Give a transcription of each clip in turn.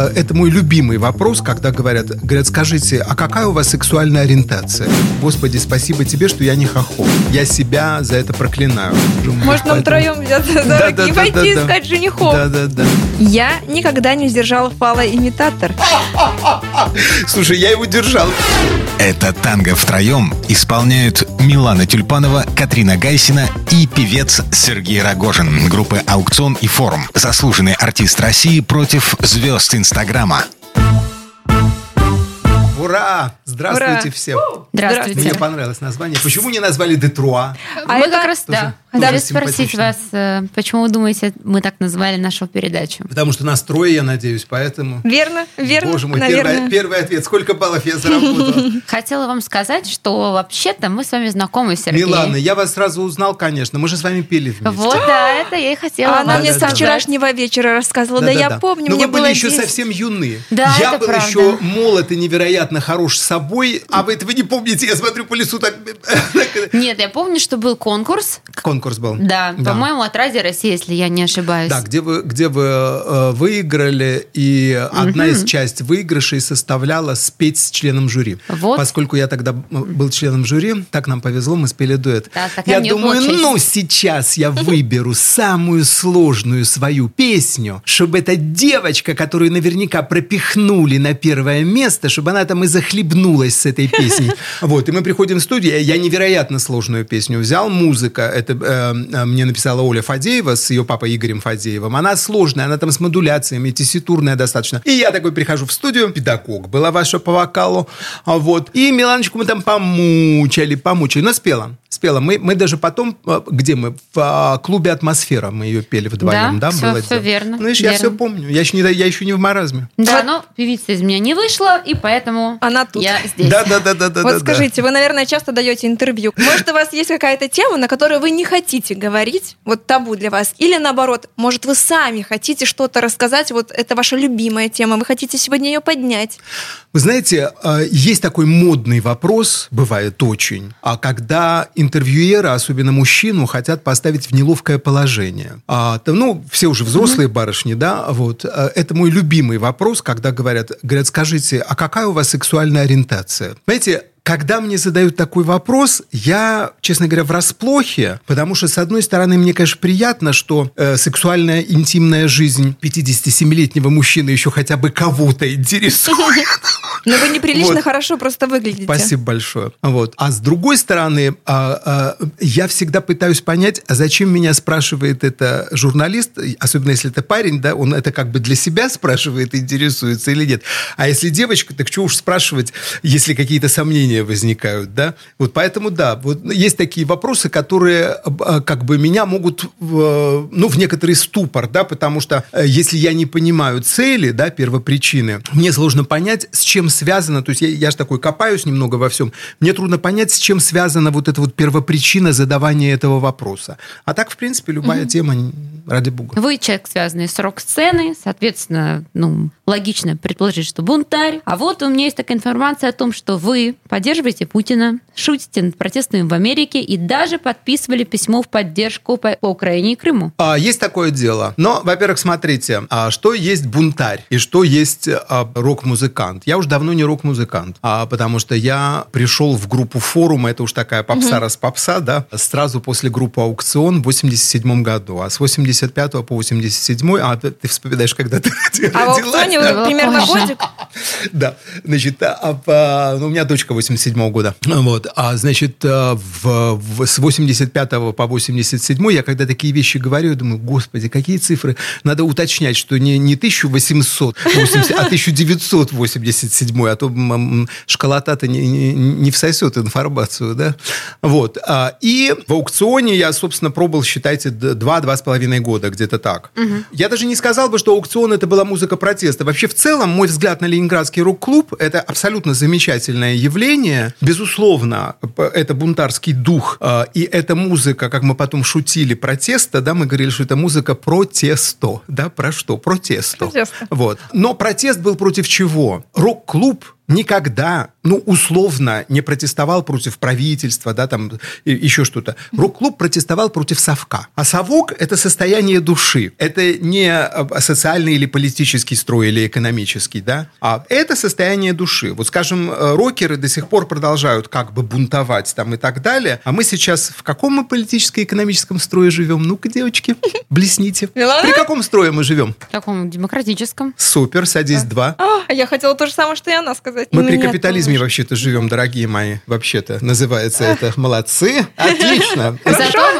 Э, Это мой любимый вопрос, когда говорят, говорят, скажите, а какая у вас сексуальная ориентация? Господи, спасибо тебе, что я не хохол. Я себя за это проклинаю. Может, нам втроем взяться за Да, и да, пойти да, да. искать женихов? Да, да, да. Я никогда не сдержала фалоимитатор. Слушай, я его держал. Это танго втроем исполняют Милана Тюльпанова, Катрина Гайсина и певец Сергей Рогожин группы «Аукцион» и «Форум». Заслуженный артист России против звезд Инстаграма. Ура! Здравствуйте Ура! всем. Здравствуйте. Мне понравилось название. Почему не назвали Детруа? А мы это как раз, да, тоже хотели спросить вас, э, почему вы думаете, мы так назвали нашу передачу? Потому что нас трое, я надеюсь, поэтому... Верно, верно, Боже мой, наверное. первый, первый ответ. Сколько баллов я заработал? Хотела вам сказать, что вообще-то мы с вами знакомы, Сергей. Милана, я вас сразу узнал, конечно. Мы же с вами пели вместе. Вот, да, это я и хотела А она мне со вчерашнего вечера рассказывала. Да, я помню, мне вы были было еще 10. совсем юны. Да, я был еще молод и невероятно хорош собой. А вы этого не помните, я смотрю по лесу так... Нет, я помню, что был конкурс. Конкурс был. Да, по-моему, от Радио России, если я не ошибаюсь. Да, где вы, где вы э, выиграли, и одна из часть выигрышей составляла спеть с членом жюри. Вот. Поскольку я тогда был членом жюри, так нам повезло, мы спели дуэт. Да, я думаю, честь. ну сейчас я выберу самую сложную свою песню, чтобы эта девочка, которую наверняка пропихнули на первое место, чтобы она там и захлебнулась с этой песней. Вот, и мы приходим в студию, я невероятно сложную песню взял, музыка, это э, мне написала Оля Фадеева с ее папой Игорем Фадеевым. Она сложная, она там с модуляциями, тесситурная достаточно. И я такой прихожу в студию, педагог была ваша по вокалу, а вот, и Миланочку мы там помучали, помучали, но спела. Спела. Мы, мы даже потом, э, где мы? В а, клубе «Атмосфера» мы ее пели вдвоем, да? Да, всё- было дело? верно, Ну, видишь, я верно. все помню. Я еще, не, я еще не в маразме. Да, но певица из меня не вышла, и поэтому Она тут. я здесь. Да, да, да, да, да. Вот да, скажите, вы, наверное, часто даете интервью. Может, у вас есть какая-то тема, на которую вы не хотите говорить, вот табу для вас, или наоборот, может, вы сами хотите что-то рассказать, вот это ваша любимая тема, вы хотите сегодня ее поднять. Вы знаете, э, есть такой модный вопрос, бывает очень, а когда интервьюеры, особенно мужчину, хотят поставить в неловкое положение. А, ну, все уже взрослые барышни, да, вот. э, Это мой любимый вопрос, когда говорят, говорят, скажите, а какая у вас сексуальная ориентация? Понимаете, когда мне задают такой вопрос, я, честно говоря, в расплохе, потому что, с одной стороны, мне, конечно, приятно, что э, сексуальная интимная жизнь 57-летнего мужчины еще хотя бы кого-то интересует. Но вы неприлично Вот. хорошо просто выглядите. Спасибо большое. Вот. А с другой стороны, а, а, я всегда пытаюсь понять, а зачем меня спрашивает это журналист, особенно если это парень, да, он это как бы для себя спрашивает, интересуется или нет. А если девочка, так что уж спрашивать, если какие-то сомнения возникают, да? Вот поэтому, да, вот есть такие вопросы, которые а, как бы меня могут, в, ну, в некоторый ступор, да, потому что э, если я не понимаю цели, да, первопричины, мне сложно понять, с чем связано, то есть я, я же такой копаюсь немного во всем, мне трудно понять, с чем связана вот эта вот первопричина задавания этого вопроса. А так, в принципе, любая тема, ради бога. Вы человек, связанный с рок-сценой, соответственно, ну, логично предположить, что бунтарь. А вот у меня есть такая информация о том, что вы поддерживаете Путина, шутите над протестами в Америке и даже подписывали письмо в поддержку по, по Украине и Крыму. А, есть такое дело. Но, во-первых, смотрите, а, что есть бунтарь и что есть а, рок-музыкант. Я уж давно не рок-музыкант, а, потому что я пришел в группу форума, это уж такая попса раз попса, да, сразу после группы «Аукцион» в 87 году. А с 85 по 87, а ты, ты вспоминаешь, когда ты А в родилась, аукционе да? вы примерно годик. Да, значит, а, а, ну, у меня дочка 87 года. Вот, а, значит, а, в, в- с 85 по 87 я когда такие вещи говорю, думаю, господи, какие цифры? Надо уточнять, что не, не 1880, а 1987 седьмой, а то школота-то не, не, не всосет информацию, да? Вот. А, и в аукционе я, собственно, пробовал, считайте, два-два с половиной года, где-то так. Угу. Я даже не сказал бы, что аукцион это была музыка протеста. Вообще, в целом, мой взгляд на Ленинградский рок-клуб это абсолютно замечательное явление. Безусловно, это бунтарский дух, а, и это музыка, как мы потом шутили, протеста, да, мы говорили, что это музыка протесто, да, про что? Протесто. Протесто. Вот. Но протест был против чего? Рок-клуб никогда, ну, условно, не протестовал против правительства, да, там, еще что-то. Рок-клуб протестовал против совка. А совок – это состояние души. Это не а, социальный или политический строй, или экономический, да, а это состояние души. Вот, скажем, э, рокеры до сих пор продолжают как бы бунтовать там и так далее, а мы сейчас в каком мы политическо-экономическом строе живем? Ну-ка, девочки, блесните. При каком строе мы живем? В каком демократическом. Супер, садись два. А, я хотела то же самое, что и она сказать сказать. Мы при капитализме тоже. вообще-то живем, дорогие мои, вообще-то. Называется это. Молодцы. Отлично.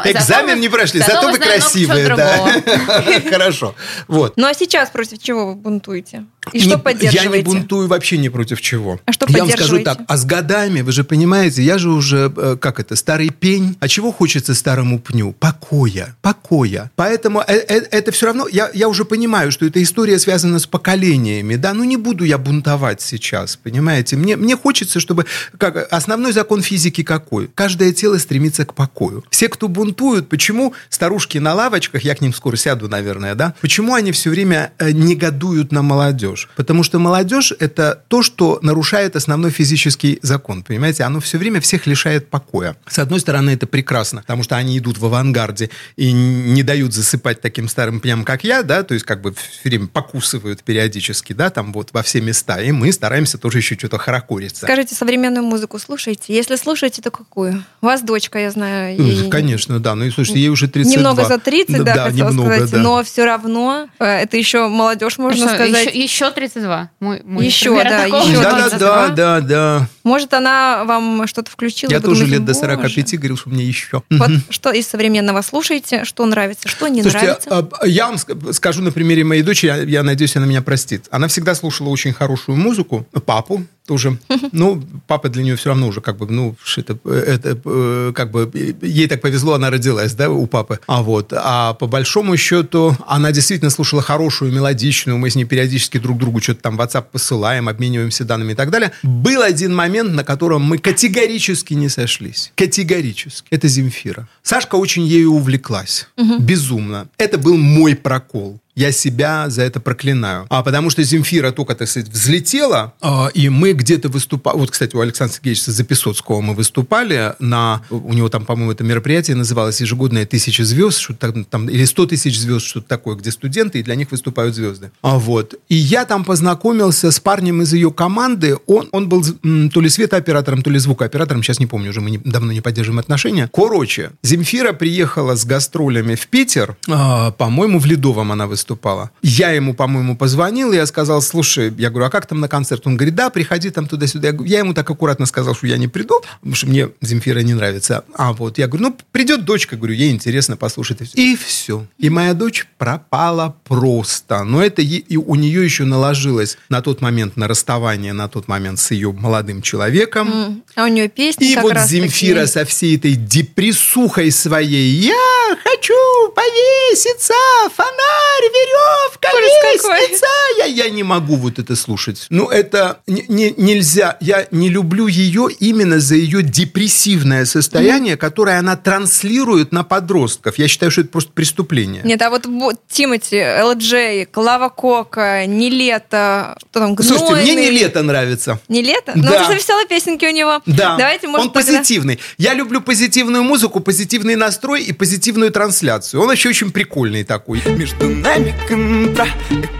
Экзамен не прошли, зато вы красивые. Хорошо. Вот. Ну а сейчас против чего вы бунтуете? И что поддерживаете? Я не бунтую вообще ни против чего. А что Я вам скажу так, а с годами, вы же понимаете, я же уже, э, как это, старый пень. А чего хочется старому пню? Покоя. Покоя. Поэтому э, э, это все равно, я, я уже понимаю, что эта история связана с поколениями, да, ну не буду я бунтовать сейчас, понимаете? Мне, мне хочется, чтобы... Как, основной закон физики какой? Каждое тело стремится к покою. Все, кто бунтуют, почему старушки на лавочках, я к ним скоро сяду, наверное, да? Почему они все время негодуют на молодежь? Потому что молодежь – это то, что нарушает основной физический закон, понимаете? Оно все время всех лишает покоя. С одной стороны, это прекрасно, потому что они идут в авангарде и не дают засыпать таким старым пням, как я, да, то есть как бы все время покусывают периодически, да, там вот во все места, и мы стараемся тоже еще что-то хорокориться. Скажите, современную музыку слушаете? Если слушаете, то какую? У вас дочка, я знаю. Ей... Конечно, да. Ну и слушайте, ей уже 32. Немного за 30, да, да немного, сказать. Да. Но все равно э, это еще молодежь, можно что, сказать. Еще, еще 32. Мой, мой еще, да, еще да, да, да, да, да. Может, она вам что-то включила? Я тоже лет до 45 говорил, что мне еще. Вот что из современного слушаете, что нравится, что не Слушайте, нравится? А, я вам скажу на примере моей дочери, я, я надеюсь, она меня простит. Она всегда слушала очень хорошую музыку, папу, тоже. Ну, папа для нее все равно уже как бы, ну, это, это э, как бы, ей так повезло, она родилась, да, у папы. А вот, а по большому счету, она действительно слушала хорошую, мелодичную, мы с ней периодически друг другу что-то там в WhatsApp посылаем, обмениваемся данными и так далее. Был один момент, на котором мы категорически не сошлись. Категорически. Это Земфира. Сашка очень ею увлеклась. Угу. Безумно. Это был мой прокол я себя за это проклинаю. А потому что Земфира только, так сказать, взлетела, а, и мы где-то выступали... Вот, кстати, у Александра Сергеевича Записоцкого мы выступали на... У него там, по-моему, это мероприятие называлось «Ежегодная тысяча звезд», что-то там, или сто тысяч звезд, что-то такое, где студенты, и для них выступают звезды. А вот. И я там познакомился с парнем из ее команды. Он, он был то ли светооператором, то ли звукооператором, сейчас не помню, уже мы не, давно не поддерживаем отношения. Короче, Земфира приехала с гастролями в Питер, а, по-моему, в Ледовом она выступала выступала. Я ему, по-моему, позвонил, я сказал, слушай, я говорю, а как там на концерт? Он говорит, да, приходи там туда-сюда. Я, ему так аккуратно сказал, что я не приду, потому что мне Земфира не нравится. А вот я говорю, ну, придет дочка, говорю, ей интересно послушать. И все. И моя дочь пропала просто. Но это и у нее еще наложилось на тот момент, на расставание, на тот момент с ее молодым человеком. Mm. А у нее песни И вот Земфира такие. со всей этой депрессухой своей. Я хочу повеситься, фонарь, веревка, лестница. Я, я не могу вот это слушать. Ну, это не, не, нельзя. Я не люблю ее именно за ее депрессивное состояние, mm-hmm. которое она транслирует на подростков. Я считаю, что это просто преступление. Нет, а вот Тимати, ЛД, Клава Кока, Не лето, кто там, Гнойный. Слушайте, мне Не лето нравится. Не лето? Ну, да. Ну, потому что веселые песенки у него. Да. Давайте, может, Он тогда... позитивный. Я люблю позитивную музыку, позитивный настрой и позитивную трансляцию. Он вообще очень прикольный такой. Между нами контра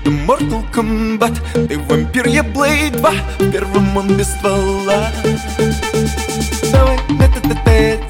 Это Mortal Kombat. Ты вампир, я Blade 2 В первом он без ствола. Давай, это ТТ, я, ты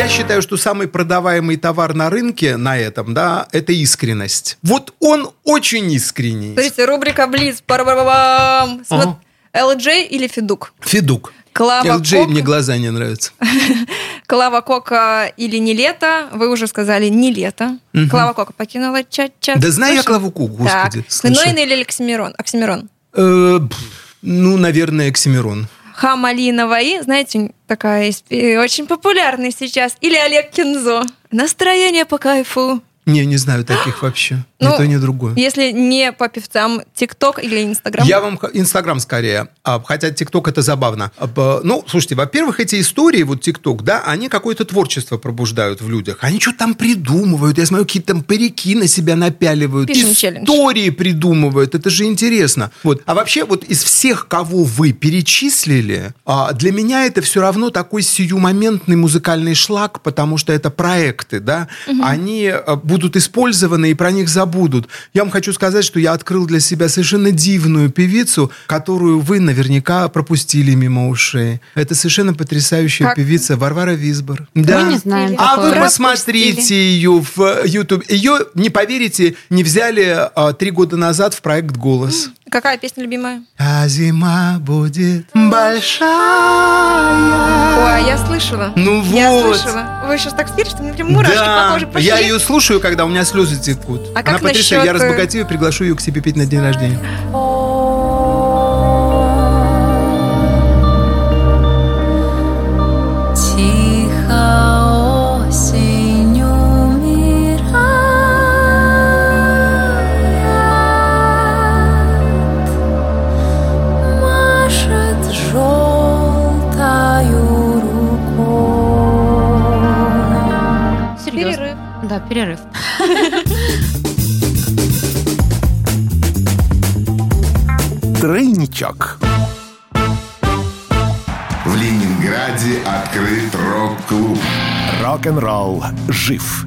Я считаю, что самый продаваемый товар на рынке на этом, да, это искренность. Вот он очень искренний. Смотрите, рубрика. Смо- Ага. LJ или Федук? Федук. Клава LJ Кока. мне глаза не нравятся. Клава Кока или не лето? Вы уже сказали не лето. Клава Кока покинула чат-чат. Да знаю я? Клаву Коку, господи. Так. Нойн или Оксимирон? Оксимирон. Э, Ну, наверное, Оксимирон. Хамалиновой, знаете, такая э, очень популярная сейчас. Или Олег Кензо. Настроение по кайфу. Не, не знаю таких вообще. Ни Ну, то, ни другое. Если не по певцам, ТикТок или Инстаграм. Я вам Инстаграм скорее, а, хотя ТикТок это забавно. А, Ну, слушайте, во-первых, эти истории, вот ТикТок, да, они какое-то творчество пробуждают в людях. Они что-то там придумывают. Я смотрю, какие-то там парики на себя напяливают. Пишем челлендж. Истории придумывают. Это же интересно. Вот. А вообще, вот из всех, кого вы перечислили, а, для меня это все равно такой сиюмоментный музыкальный шлак, потому что это проекты, да, они будут использованы и про них забудут. Я вам хочу сказать, что я открыл для себя совершенно дивную певицу, которую вы наверняка пропустили мимо ушей. Это совершенно потрясающая Как? певица Варвара Визбор. Мы не знаем А такое. вы посмотрите ее в YouTube. Ее, не поверите, не взяли а, три года назад в проект «Голос». Какая песня любимая? А зима будет большая. Ой, а я слышала. Ну Я вот. слышала. Вы сейчас так спели, что мне прям мурашки да, по коже пошли. я ее слушаю, когда у меня слезы текут. А Она как потрясающая. Я насчет, э, разбогатею и приглашу ее к себе петь на день рождения. Да, перерыв. Тройничок. В Ленинграде открыт рок-клуб. Рок-н-ролл жив.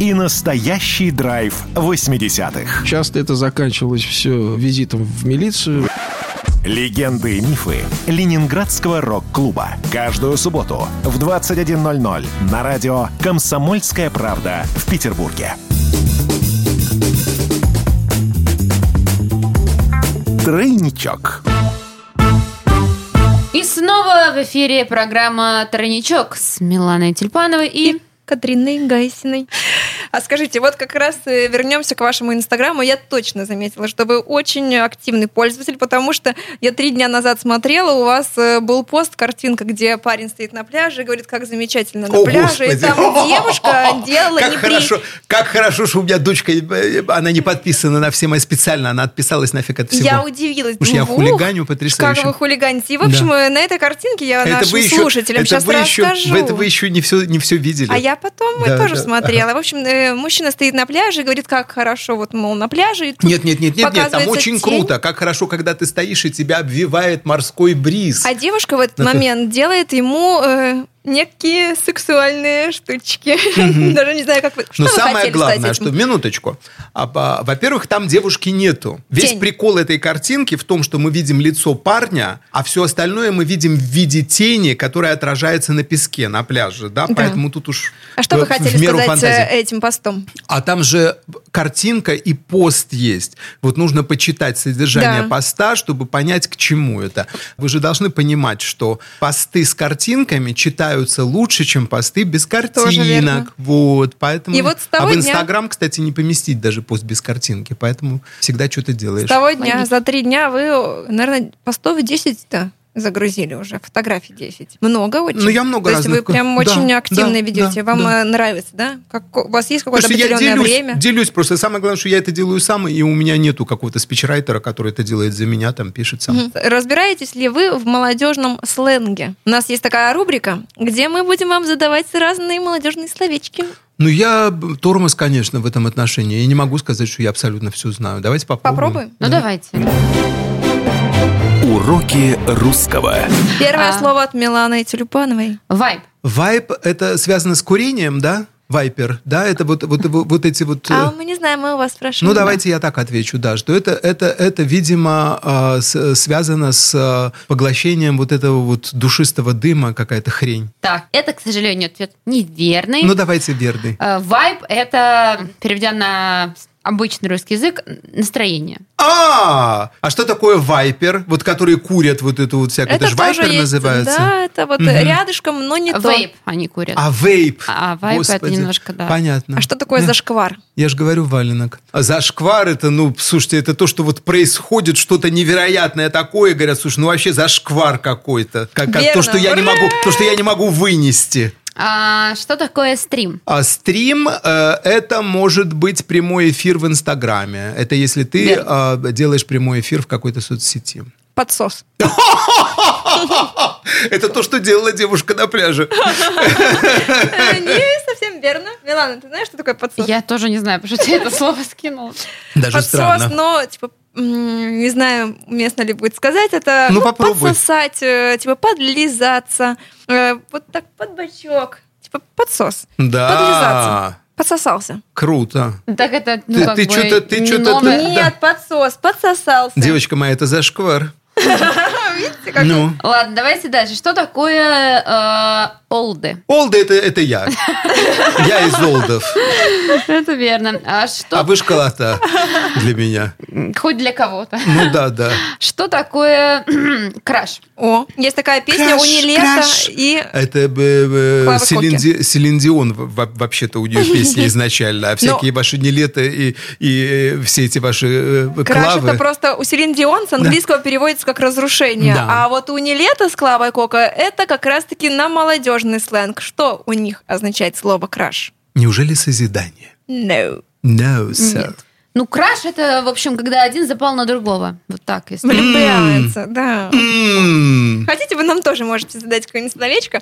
И настоящий драйв 80-х. Часто это заканчивалось все визитом в милицию. Легенды и мифы Ленинградского рок-клуба. Каждую субботу в 21.00 на радио «Комсомольская правда» в Петербурге. Тройничок. И снова в эфире программа «Тройничок» с Миланой Тюльпановой и... Катриной Гайсиной. А скажите, вот как раз э, вернемся к вашему инстаграму. Я точно заметила, что вы очень активный пользователь, потому что я три дня назад смотрела, у вас э, был пост, картинка, где парень стоит на пляже и говорит, как замечательно на О, пляже. И Господи. там девушка делала Как не хорошо, как хорошо, что у меня дочка, э, она не подписана на все мои специально, она отписалась нафиг от всего. Я удивилась. Потому что я хулиганю потрясающе. Как вы хулиганите. И, в общем, Да. на этой картинке я Это нашим вы еще, слушателям это сейчас вы еще, расскажу. это вы еще не все, не все видели. А я потом Да, тоже да. смотрела. В общем, э, мужчина стоит на пляже и говорит, как хорошо, вот, мол, на пляже. Нет, нет, нет, нет, нет, там очень тень. круто. Как хорошо, когда ты стоишь и тебя обвивает морской бриз. А девушка в этот момент делает ему э, некие сексуальные штучки. Даже не знаю, как вы... Что Но вы самое главное, что минуточку. А, Во-первых, там девушки нету. Весь Тень. прикол этой картинки в том, что мы видим лицо парня, а все остальное мы видим в виде тени, которая отражается на песке, на пляже. Да? Да. Поэтому тут уж А что вы в- хотели сказать фантазии. э, этим постом? А там же картинка и пост есть. Вот нужно почитать содержание Да. поста, чтобы понять, к чему это. Вы же должны понимать, что посты с картинками читаются лучше, чем посты без картинок. Вот, поэтому... И вот с а того в дня- Инстаграм, кстати, не поместить даже пост без картинки, поэтому всегда что-то делаешь. С того дня, за три дня вы, наверное, постов 10-то загрузили уже, фотографий 10. Много очень. Ну, я много То есть вы разных- прям да, очень активно да, ведете. да, Вам да. э, нравится, да? Как, у вас есть какое-то что я определенное делюсь, время? делюсь просто. Самое главное, что я это делаю сам, и у меня нету какого-то спичрайтера, который это делает за меня, там пишет сам. Разбираетесь ли вы в молодежном сленге? У нас есть такая рубрика, где мы будем вам задавать разные молодежные словечки. Ну, я тормоз, конечно, в этом отношении. Я не могу сказать, что я абсолютно все знаю. Давайте попробуем. Попробуем? Ну, давайте. Уроки русского. Первое А. слово от Миланы Тюльпановой. Вайб. Вайп – это связано с курением, да? Вайпер, да? Это вот, вот, вот, вот эти вот... э, А мы не знаем, мы у вас спрашиваем. Ну, давайте я так отвечу, да, что это, это, это видимо, э, с- связано с э, поглощением вот этого вот душистого дыма, какая-то хрень. Так, это, к сожалению, ответ неверный. Ну, давайте верный. Э, Вайб – это, переведя на обычный русский язык, настроение. А, а что такое вайпер? Вот которые курят вот эту вот всякую, это, же тоже вайпер есть, называется? Да, это вот Мгм. рядышком, но не то. Вейп они курят. А вейп? А вайп это Господи, немножко, да. Понятно. А что такое Да. зашквар? Я же говорю, валенок. А зашквар это, ну, слушайте, это то, что вот происходит, что-то невероятное такое. Говорят, слушай, ну вообще зашквар какой-то. Как, как то, что я не могу, то, что я не могу вынести. А что такое стрим? А стрим э, это может быть прямой эфир в Инстаграме. Это если ты Верно. э, делаешь прямой эфир в какой-то соцсети. Подсос. Это то, что делала девушка на пляже. Не совсем верно. Милана, ты знаешь, что такое подсос? Я тоже не знаю, потому что ты это слово скинул. Даже Подсос, странно. но, типа, не знаю, уместно ли будет сказать это. Ну, попробуй. Подсосать, э, типа, подлизаться. э, Вот так под бочок. Типа, подсос. Да. Подлизаться. Подсосался. Круто. Так это, ну, Ты- как ты бы чё-то- ты не чё-то- новое. Да. Нет, подсос, подсосался. Девочка моя, это зашквар. Видите, как Ну. Ладно, давайте дальше. Что такое э, олды? Олды это, это я. Я из Олдов. Это верно. А что... А вы школота для меня. Хоть для кого-то. Ну да, да. Что такое краш? О, есть такая песня Краш, у Нилета краш. и... Это э, э, Клава Селин, Коки. Ди- Селин Дион в- в- вообще-то у нее песня изначально. А всякие ваши нелеты и, э, все эти ваши э, Краш клавы. это просто у Селин Дион с английского переводится как разрушение. Да. А вот у Нилета с Клавой Кока это как раз-таки на молодежный сленг. Что у них означает слово краш? Неужели созидание? No. No, sir. Нет. Ну, краш это, в общем, когда один запал на другого. Вот так, если. Влюбляется, да. Хотите, вы нам тоже можете задать какое-нибудь словечко,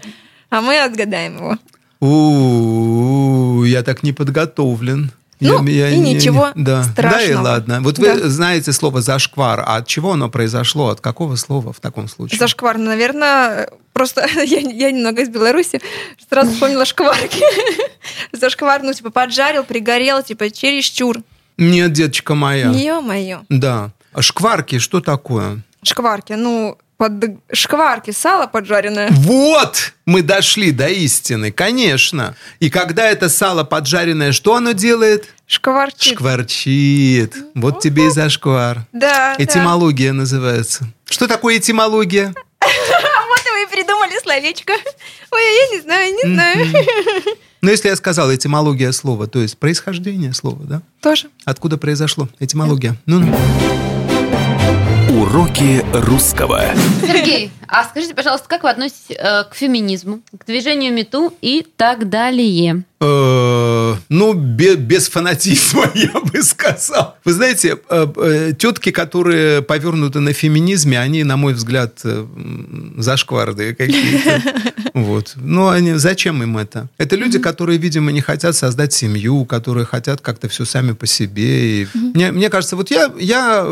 а мы отгадаем его. У, я так не подготовлен. Ну, Я- я и не- ничего не- да. Да и страшного. ладно. Вот Да. вы знаете слово «зашквар», а от чего оно произошло? От какого слова в таком случае? Зашквар, ну, наверное, просто я, я немного из Беларуси, сразу вспомнила шкварки. Зашквар, ну, типа, поджарил, пригорел, типа, чересчур. Нет, деточка моя. Ё-моё. Да. А шкварки что такое? Шкварки, ну, под шкварки, сало поджаренное. Вот! Мы дошли до истины, конечно. И когда это сало поджаренное, что оно делает? Шкварчит. Шкварчит. Вот тебе и зашквар. Да, да. Этимология называется. Что такое этимология? Вот вы и придумали словечко. Ой, я не знаю, не знаю. Ну, если я сказал этимология слова, то есть происхождение слова, да? Тоже. Откуда произошло этимология? Ну, ну. Уроки русского. Сергей, а скажите, пожалуйста, как вы относитесь э, к феминизму, к движению МИТУ и так далее? Э, Ну, бе- без фанатизма, я бы сказал. Вы знаете, э, э, тетки, которые повернуты на феминизме, они, на мой взгляд, зашкварды какие-то. Вот. Ну, они, зачем им это? Это люди, которые, видимо, не хотят создать семью, которые хотят как-то все сами по себе. И мне, мне кажется, вот я, я,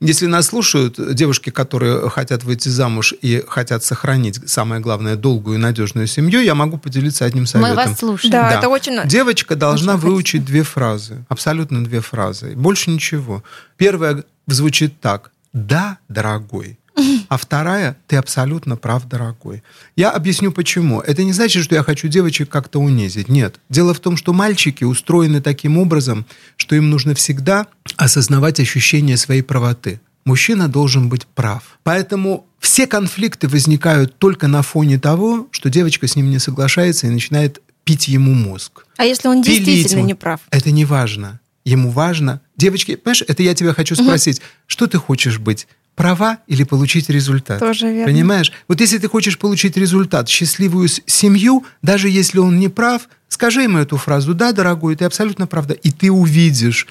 если нас слушают девушки, которые хотят выйти замуж и хотят сохранить, самое главное, долгую и надежную семью, я могу поделиться одним советом. Мы вас слушаем. Да, это очень... Девочка должна очень выучить две фразы. Абсолютно две фразы. Больше ничего. Первая звучит так. Да, дорогой. А вторая, ты абсолютно прав, дорогой. Я объясню почему. Это не значит, что я хочу девочек как-то унизить. Нет. Дело в том, что мальчики устроены таким образом, что им нужно всегда осознавать ощущение своей правоты. Мужчина должен быть прав. Поэтому все конфликты возникают только на фоне того, что девочка с ним не соглашается и начинает пить ему мозг. А если он действительно ему. не прав? Это не важно. Ему важно. Девочки, понимаешь, это я тебя хочу спросить. Что ты хочешь быть? права или получить результат. Тоже верно. Понимаешь? Вот если ты хочешь получить результат, счастливую семью, даже если он не прав, скажи ему эту фразу, да, дорогой, ты абсолютно правда, и ты увидишь.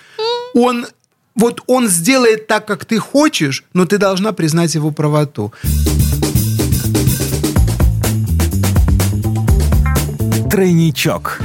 Он, вот он сделает так, как ты хочешь, но ты должна признать его правоту. Тройничок.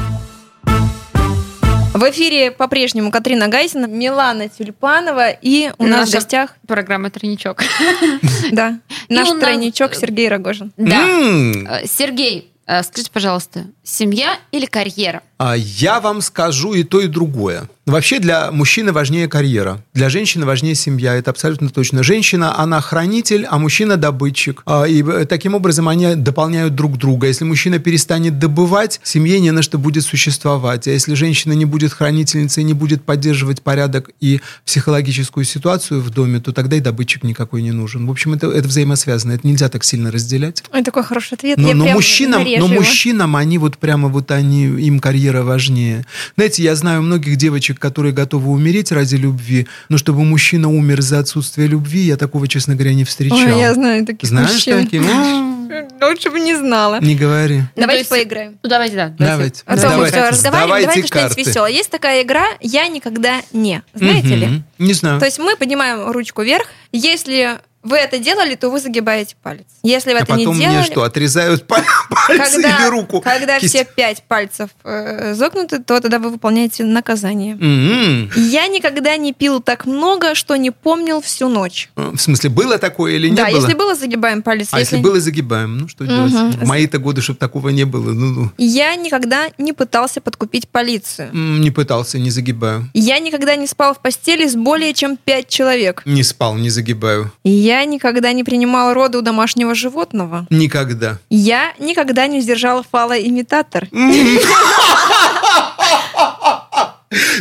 В эфире по-прежнему Катрина Гайсина, Милана Тюльпанова и у нас в гостях, Программа «Тройничок». да, наш тройничок Сергей Рогожин. Да. Э, Сергей, э, скажите, пожалуйста, семья или карьера? А я вам скажу и то, и другое. Вообще для мужчины важнее карьера, для женщины важнее семья, это абсолютно точно. Женщина, она хранитель, а мужчина добытчик. А, И таким образом они дополняют друг друга. Если мужчина перестанет добывать, семье не на что будет существовать. А если женщина не будет хранительницей, не будет поддерживать порядок и психологическую ситуацию в доме, то тогда и добытчик никакой не нужен. В общем, это, это взаимосвязано, это нельзя так сильно разделять. Ой, такой хороший ответ. Но, Я но мужчинам, но мужчинам они вот прямо вот они, им карьера важнее. Знаете, я знаю многих девочек, которые готовы умереть ради любви, но чтобы мужчина умер из-за отсутствия любви, я такого, честно говоря, не встречал. Ой, я знаю таких Знаешь мужчин. таких? Лучше бы не знала. Не говори. Давайте то есть- поиграем. Ну, давайте, да. Давайте. А то мы Давайте. все разговариваем, Сдавайте давайте что-нибудь веселое. Есть такая игра «Я никогда не». Знаете ли? Не знаю. То есть мы поднимаем ручку вверх. Если вы это делали, то вы загибаете палец. Если вы а это не потом делали... мне что, отрезают паль- пальцы когда, или руку? когда Кисть? все пять пальцев э, загнуты, то тогда вы выполняете наказание. М-м. Я никогда не пил так много, что не помнил всю ночь. В смысле, было такое или не да, было? если было, загибаем палец. А если было, загибаем. Ну, что Мгм. делать? В мои-то годы, чтобы такого не было. Ну, ну. Я никогда не пытался подкупить полицию. М, Не пытался, не загибаю. Я никогда не спал в постели с более чем пять человек. Не спал, не загибаю. Я никогда не принимал роды у домашнего животного. Никогда. Я никогда не сдержал фалоимитатор.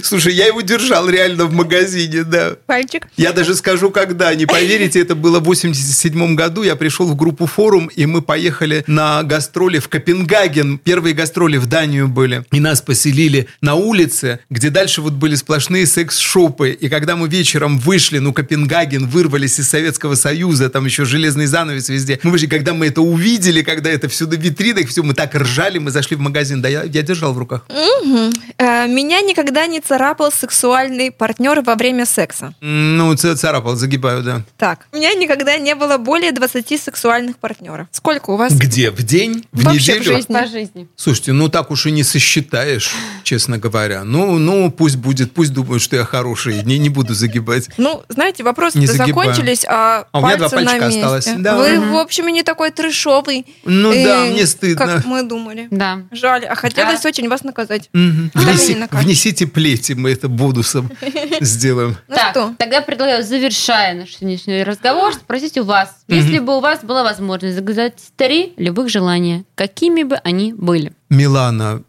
Слушай, я его держал реально в магазине, да. Пальчик. Я даже скажу, когда, не поверите, это было в 87 году, я пришел в группу «Форум», и мы поехали на гастроли в Копенгаген. Первые гастроли в Данию были. И нас поселили на улице, где дальше вот были сплошные секс-шопы. И когда мы вечером вышли, ну, Копенгаген, вырвались из Советского Союза, там еще железный занавес везде. Мы вышли, когда мы это увидели, когда это всюду в витринах, все, мы так ржали, мы зашли в магазин. Да, я, я держал в руках. Э, Меня никогда не царапал сексуальный партнер во время секса. Ну, царапал, загибаю, да. Так, у меня никогда не было более 20 сексуальных партнеров. Сколько у вас? Где? В день? В Вообще в неделю? жизни. По жизни. Слушайте, ну так уж и не сосчитаешь, честно говоря. Ну, ну пусть будет, пусть думают, что я хороший, не, не буду загибать. Ну, знаете, вопросы закончились, а, А у меня два на пальчика месте. осталось. Да. Вы, Мгм. в общем, и не такой трешовый. Ну э, да, мне стыдно. Как мы думали. Да. Жаль, а хотелось очень вас наказать. Скажи, Внеси- на как. Плети, мы это бонусом сделаем. Ну так, что? тогда предлагаю, завершая наш сегодняшний разговор, спросить у вас, если бы у вас была возможность загадать три любых желания, какими бы они были? Милана,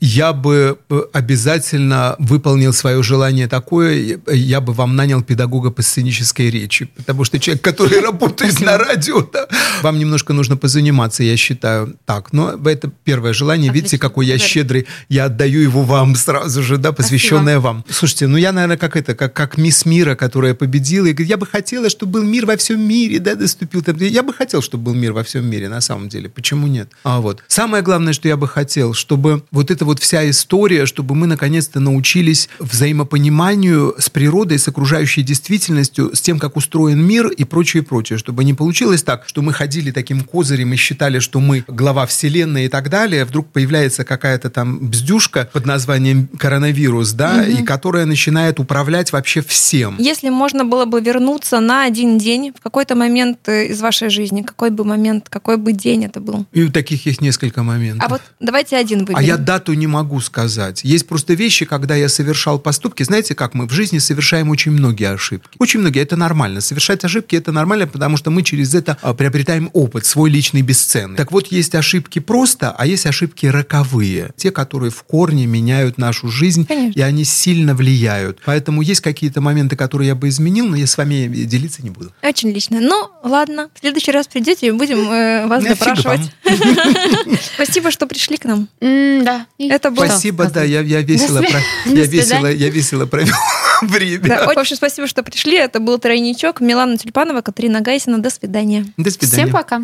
я бы э, обязательно выполнил свое желание такое, я бы вам нанял педагога по сценической речи, потому что человек, который работает на радио, да, вам немножко нужно позаниматься, я считаю. Так, но это первое желание, видите, Отлично, какой я щедрый, я отдаю его вам сразу же, да, посвященное вам. Слушайте, ну я, наверное, как это, как, как мисс мира, которая победила, и говорит, я бы хотела, чтобы был мир во всем мире, да, наступил. там». Я бы хотел, чтобы был мир во всем мире, на самом деле. Почему нет? А вот. Самое главное, что я бы хотел, чтобы вот эта вот вся история, чтобы мы наконец-то научились взаимопониманию с природой, с окружающей действительностью, с тем, как устроен мир и прочее, прочее. Чтобы не получилось так, что мы ходили таким козырем и считали, что мы глава вселенной и так далее, вдруг появляется какая-то там бздюшка под названием коронавирус, да, и которая начинает управлять вообще всем. Если можно было бы вернуться на один день в какой-то момент э, из вашей жизни, какой бы момент, какой бы день это был? И таких есть несколько моментов. А вот давайте один выберем. А я дату не могу сказать. Есть просто вещи, когда я совершал поступки. Знаете, как мы в жизни совершаем очень многие ошибки. Очень многие. Это нормально. Совершать ошибки это нормально, потому что мы через это а, приобретаем опыт, свой личный бесценный. Так вот, есть ошибки просто, а есть ошибки роковые. Те, которые в корне меняют нашу жизнь, Конечно. и они сильно влияют. Поэтому есть какие-то моменты, которые я бы изменил, но я с вами делиться не буду. Очень лично. Ну, ладно. В следующий раз придете и будем э, вас Нафига допрашивать. Спасибо, что пришли к нам. М, да. Это было... Спасибо, да, я, я весело, про- я весело, я весело провел время. Да, в общем, спасибо, что пришли. Это был тройничок. Милана Тюльпанова, Катерина Гайсина. До свидания. До свидания. Всем пока.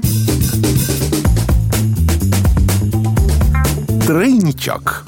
Тройничок.